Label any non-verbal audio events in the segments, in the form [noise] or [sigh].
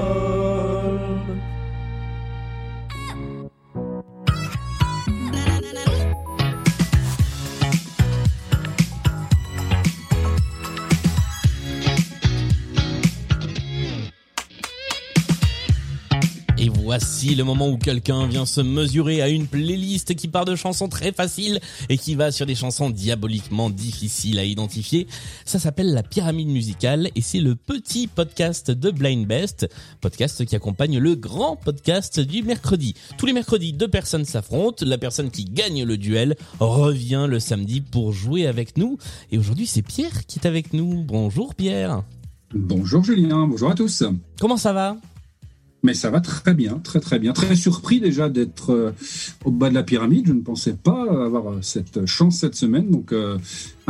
know. Et voici le moment où quelqu'un vient se mesurer à une playlist qui part de chansons très faciles et qui va sur des chansons diaboliquement difficiles à identifier. Ça s'appelle la pyramide musicale et c'est le petit podcast de Blind Best, podcast qui accompagne le grand podcast du mercredi. Tous les mercredis, deux personnes s'affrontent. La personne qui gagne le duel revient le samedi pour jouer avec nous. Et aujourd'hui, c'est Pierre qui est avec nous. Bonjour Pierre. Bonjour Julien, bonjour à tous. Comment ça va? Mais ça va très bien, très très bien. Très surpris déjà d'être euh, au bas de la pyramide. Je ne pensais pas avoir euh, cette chance cette semaine. Donc euh,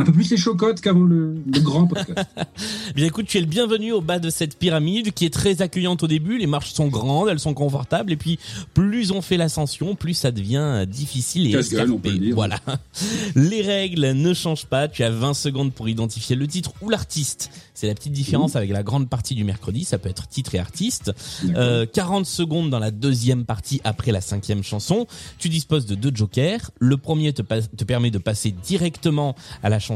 un peu plus les chocottes qu'avant le, le grand podcast. [laughs] Bien écoute, tu es le bienvenu au bas de cette pyramide qui est très accueillante au début. Les marches sont grandes, elles sont confortables et puis plus on fait l'ascension, plus ça devient difficile et Casse-gueule, on peut le escarpé. dire. Voilà. [laughs] Les règles ne changent pas. Tu as 20 secondes pour identifier le titre ou l'artiste. C'est la petite différence avec la grande partie du mercredi. Ça peut être titre et artiste. Euh, 40 secondes dans la deuxième partie après la cinquième chanson. Tu disposes de deux jokers. Le premier te, te permet de passer directement à la chanson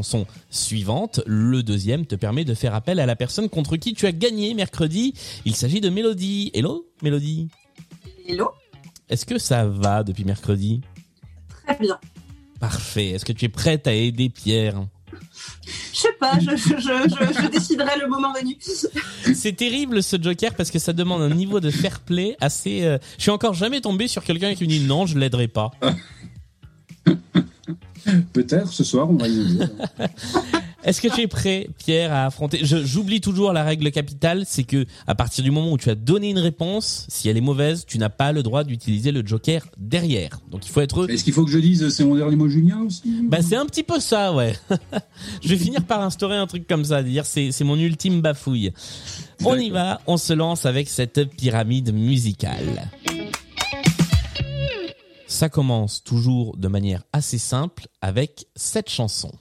suivante. Le deuxième te permet de faire appel à la personne contre qui tu as gagné mercredi. Il s'agit de Mélodie. Hello, Mélodie. Hello, Est-ce que ça va depuis mercredi? Très bien. Parfait. Est-ce que tu es prête à aider Pierre? Je sais pas, je, je, je, je, je déciderai le moment venu. C'est terrible ce joker parce que ça demande un niveau de fair play assez. euh, Je suis encore jamais tombé sur quelqu'un qui me dit non, je l'aiderai pas. [laughs] Peut-être ce soir on va y aller. [laughs] Est-ce que tu es prêt, Pierre, à affronter J'oublie toujours la règle capitale, c'est que à partir du moment où tu as donné une réponse, si elle est mauvaise, tu n'as pas le droit d'utiliser le joker derrière. Donc il faut être. Est-ce qu'il faut que je dise c'est mon dernier mot Julien aussi? Bah c'est un petit peu ça, ouais. [laughs] je vais finir par instaurer un truc comme ça, dire c'est c'est mon ultime bafouille. On y va, on se lance avec cette pyramide musicale. Ça commence toujours de manière assez simple avec cette chanson.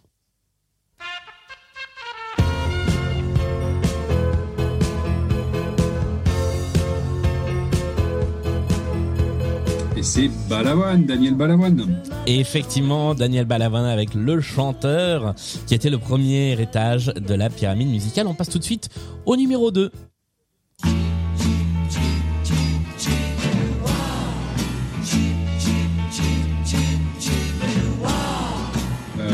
Et c'est Balavoine, Daniel Balavoine. Et effectivement, Daniel Balavoine avec le chanteur, qui était le premier étage de la pyramide musicale. On passe tout de suite au numéro 2.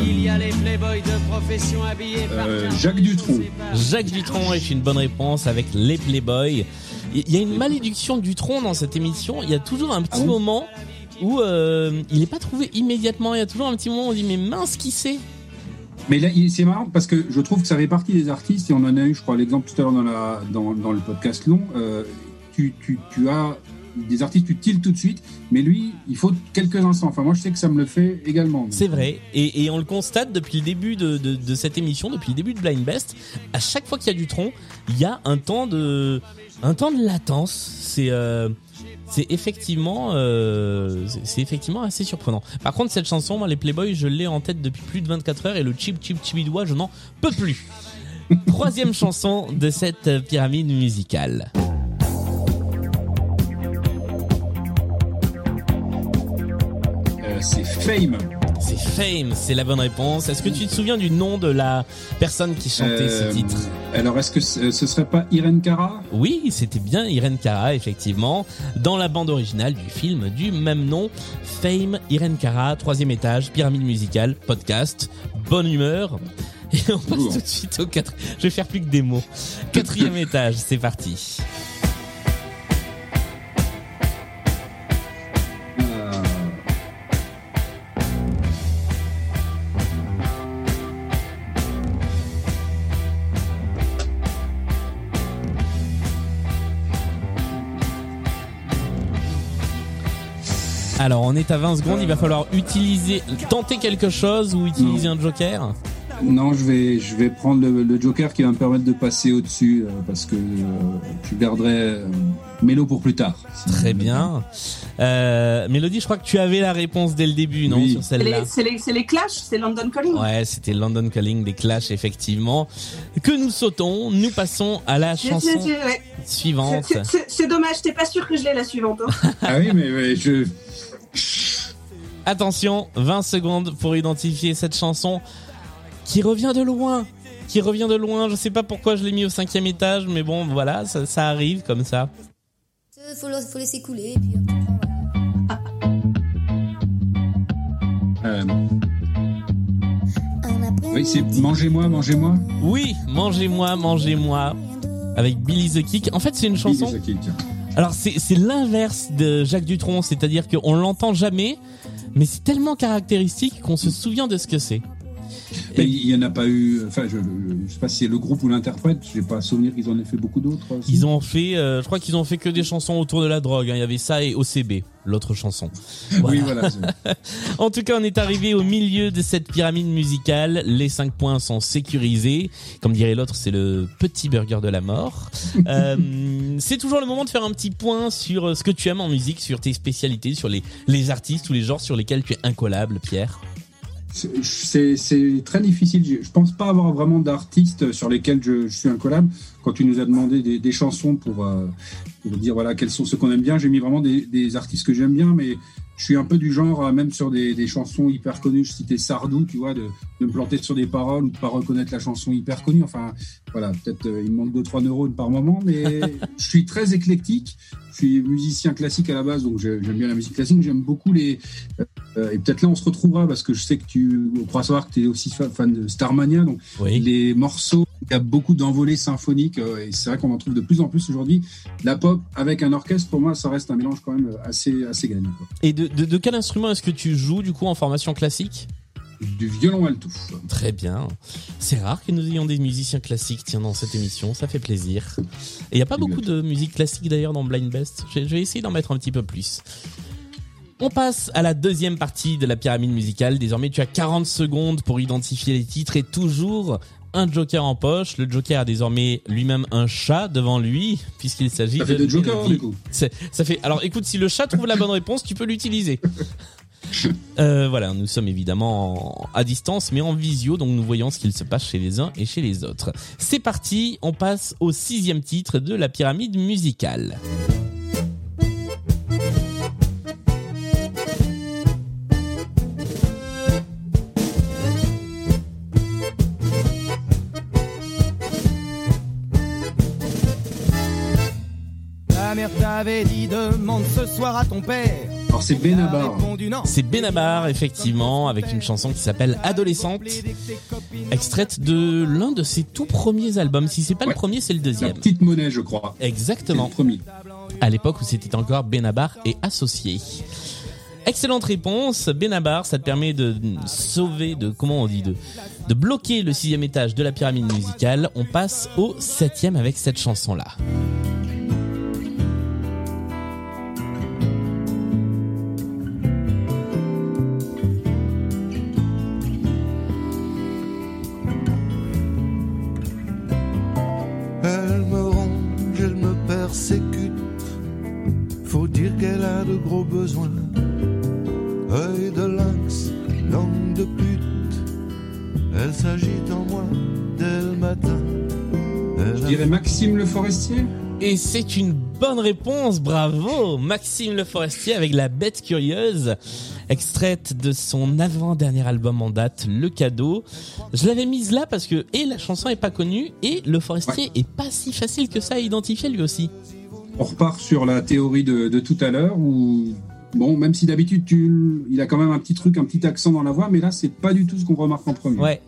Il y a les playboys de profession habillés par Euh, Jacques Dutronc. Jacques Dutronc est une bonne réponse avec les Playboys. Il y a une malédiction de Dutronc dans cette émission. Il y a toujours un petit Ah moment où euh, il n'est pas trouvé immédiatement. Il y a toujours un petit moment où on dit mais mince qui c'est? Mais là, c'est marrant parce que je trouve que ça fait partie des artistes, et on en a eu, je crois, l'exemple tout à l'heure dans, la, dans, dans le podcast long. euh, tu, tu, tu as des artistes, tu tiltes tout de suite, mais lui, il faut quelques instants. Enfin, moi, je sais que ça me le fait également. C'est vrai. Et, on le constate depuis le début de, cette émission, depuis le début de Blind Best. À chaque fois qu'il y a Dutronc, il y a un temps de, un temps de latence. C'est, euh, effectivement, euh, effectivement assez surprenant. Par contre, cette chanson, moi, les Playboys, je l'ai en tête depuis plus de 24 heures et le chip chip chibidois, je n'en peux plus. Troisième [laughs] chanson de cette pyramide musicale. C'est Fame. C'est Fame, c'est la bonne réponse. Est-ce que tu te souviens du nom de la personne qui chantait Euh, ce titre? Alors, est-ce que ce serait pas Irene Cara? Oui, c'était bien Irene Cara, effectivement, dans la bande originale du film du même nom. Fame, Irene Cara, troisième étage, pyramide musicale, podcast, bonne humeur. Et on passe tout de suite au quatre. Je vais faire plus que des mots. Quatrième étage, c'est parti. Alors, on est à 20 secondes, il va falloir utiliser, tenter quelque chose ou utiliser un joker. Non, je vais, je vais prendre le, le Joker qui va me permettre de passer au-dessus euh, parce que euh, je garderai euh, Mélo pour plus tard. Très bien. Euh, Mélodie, je crois que tu avais la réponse dès le début, non, Oui. sur C'est celle-là les, c'est les, c'est les Clash, c'est London Calling. Ouais, c'était London Calling des Clash, effectivement. Que nous sautons, nous passons à la chanson ouais. suivante. C'est- c'est- C'est dommage, t'es pas sûr que je l'ai la suivante. hein. [laughs] Ah oui, mais, mais je. Attention, 20 secondes pour identifier cette chanson qui revient de loin. Qui revient de loin. Je sais pas pourquoi je l'ai mis au cinquième étage, mais bon, voilà, ça, ça arrive comme ça. Faut, le- faut laisser couler. et Puis, euh, euh, oui, c'est Mangez-moi, mangez-moi. Oui, mangez-moi, mangez-moi. Avec Billy the Kick. En fait, c'est une chanson. Billy the. Alors c'est c'est l'inverse de Jacques Dutronc, c'est-à-dire qu'on l'entend jamais, mais c'est tellement caractéristique qu'on se souvient de ce que c'est. Il y en a pas eu. Enfin, je, je sais pas si c'est le groupe ou l'interprète. J'ai pas souvenir qu'ils en aient fait beaucoup d'autres. aussi. Ils ont fait, euh, je crois qu'ils ont fait que des chansons autour de la drogue. hein. Il y avait ça et OCB, l'autre chanson. Oui, voilà. [laughs] En tout cas, on est arrivé au milieu de cette pyramide musicale. Les cinq points sont sécurisés. Comme dirait l'autre, c'est le petit burger de la mort. [laughs] Euh, c'est toujours le moment de faire un petit point sur euh, ce que tu aimes en musique, sur tes spécialités, sur les, les artistes ou les genres sur lesquels tu es incollable, Pierre. C'est- très difficile. Je je pense pas avoir vraiment d'artistes sur lesquels je, je suis incollable. Quand tu nous as demandé des, des chansons pour, euh, pour dire voilà quels sont ceux qu'on aime bien, j'ai mis vraiment des, des artistes que j'aime bien, mais je suis un peu du genre, même sur des, des chansons hyper connues, je citais Sardou, tu vois, de, de me planter sur des paroles ou de pas reconnaître la chanson hyper connue. Enfin, voilà, peut-être euh, il me manque 2-3 neurones par moment, mais [laughs] je suis très éclectique. Je suis musicien classique à la base, donc j'ai- j'aime bien la musique classique. J'aime beaucoup les, et peut-être là, on se retrouvera parce que je sais que tu on croit savoir que tu es aussi fa- fan de Starmania. Donc, Oui. les morceaux, il y a beaucoup d'envolées symphoniques euh, et c'est vrai qu'on en trouve de plus en plus aujourd'hui. La pop avec un orchestre, pour moi, ça reste un mélange quand même assez, assez gagnant. quoi. Et de, de, de quel instrument est-ce que tu joues du coup en formation classique? Du violon alto. Très bien. C'est rare que nous ayons des musiciens classiques tiens dans cette émission, ça fait plaisir. Et il n'y a pas beaucoup de musique classique d'ailleurs dans Blind Best. Je vais essayer d'en mettre un petit peu plus. On passe à la deuxième partie de la pyramide musicale. Désormais, tu as 40 secondes pour identifier les titres et toujours un joker en poche. Le joker a désormais lui-même un chat devant lui puisqu'il s'agit Ça de fait deux jokers, mélodie. du coup. Ça fait. Alors, écoute, si le chat trouve la bonne réponse, tu peux l'utiliser. [laughs] Euh, voilà, nous sommes évidemment en- à distance, mais en visio, donc nous voyons ce qu'il se passe chez les uns et chez les autres. C'est parti, on passe au sixième titre de la pyramide musicale. Mère t'avait dit demande ce soir à ton père. Alors, c'est Benabar. C'est Benabar, effectivement, avec une chanson qui s'appelle Adolescente, extraite de l'un de ses tout premiers albums. Si c'est pas le premier, c'est le La deuxième. petite monnaie, je crois. Le Exactement. premier. à l'époque où c'était encore Benabar et associé. Excellente réponse, Benabar, ça te permet de sauver, de comment on dit, de, de bloquer le sixième étage de la pyramide musicale. On passe au septième avec cette chanson-là. De gros besoins. Œil de lynx, langue de pute. Elle s'agite en moi dès le matin. Elle Je dirais Maxime Le Forestier. Et c'est une bonne réponse, bravo Maxime Le Forestier avec La Bête Curieuse, extraite de son avant-dernier album en date, Le Cadeau. Je l'avais mise là parce que, et la chanson est pas connue, et Le Forestier est pas si facile que ça à identifier lui aussi. On repart sur la théorie de, de tout à l'heure où, bon, même si d'habitude, tu, il a quand même un petit truc, un petit accent dans la voix, mais là, c'est pas du tout ce qu'on remarque en premier. Ouais,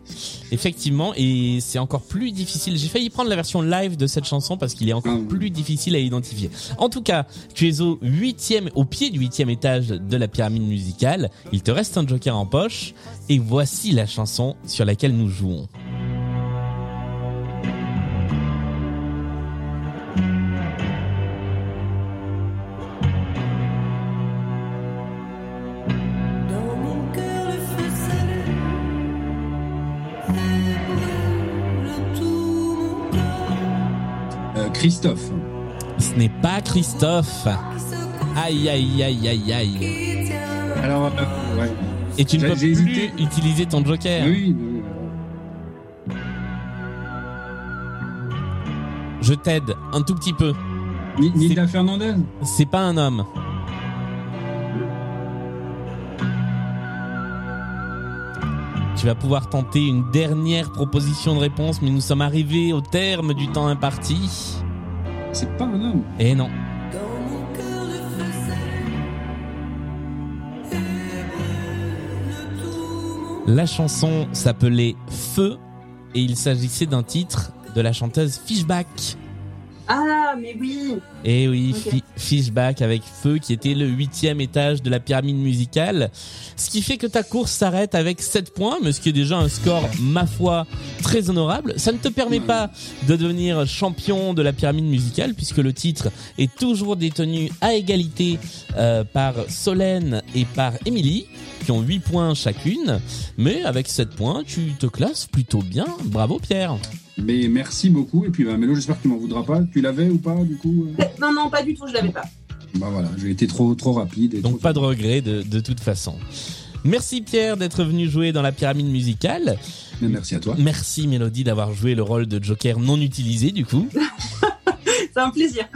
effectivement, et c'est encore plus difficile. J'ai failli prendre la version live de cette chanson parce qu'il est encore Ah. plus difficile à identifier. En tout cas, tu es au huitième, au pied du huitième étage de la pyramide musicale. Il te reste un joker en poche, et voici la chanson sur laquelle nous jouons. Christophe. Ce n'est pas Christophe. Aïe aïe aïe aïe aïe. Alors, euh, ouais. Et tu ne peux plus hésité. utiliser ton joker. Oui, mais, Je t'aide un tout petit peu. Nilda Fernandez C'est pas un homme. Tu vas pouvoir tenter une dernière proposition de réponse, mais nous sommes arrivés au terme du temps imparti. C'est pas un homme. Et non. Tout mon La chanson s'appelait Feu et il s'agissait d'un titre de la chanteuse Fishback. Ah, mais oui. Et oui, Ok. Fi- Fishback avec Feu qui était le huitième étage de la pyramide musicale. Ce qui fait que ta course s'arrête avec 7 points, mais ce qui est déjà un score, ma foi, très honorable. Ça ne te permet pas de devenir champion de la pyramide musicale puisque le titre est toujours détenu à égalité euh, par Solène et par Émilie qui ont 8 points chacune. Mais avec 7 points, tu te classes plutôt bien. Bravo Pierre. Mais merci beaucoup. Et puis, bah, Mélo, j'espère que tu m'en voudras pas. Tu l'avais ou pas, du coup euh Non, non, pas du tout, je l'avais pas. Bah voilà, j'ai été trop, trop rapide. Et Donc trop- pas de regret de, de toute façon. Merci Pierre d'être venu jouer dans la pyramide musicale. Merci à toi. Merci Mélodie d'avoir joué le rôle de Joker non utilisé du coup. [laughs] C'est un plaisir.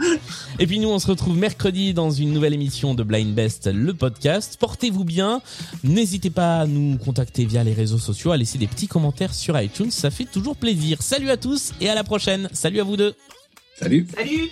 Et puis nous on se retrouve mercredi dans une nouvelle émission de Blind Best, le podcast. Portez-vous bien. N'hésitez pas à nous contacter via les réseaux sociaux, à laisser des petits commentaires sur iTunes, ça fait toujours plaisir. Salut à tous et à la prochaine. Salut à vous deux. Salut Salut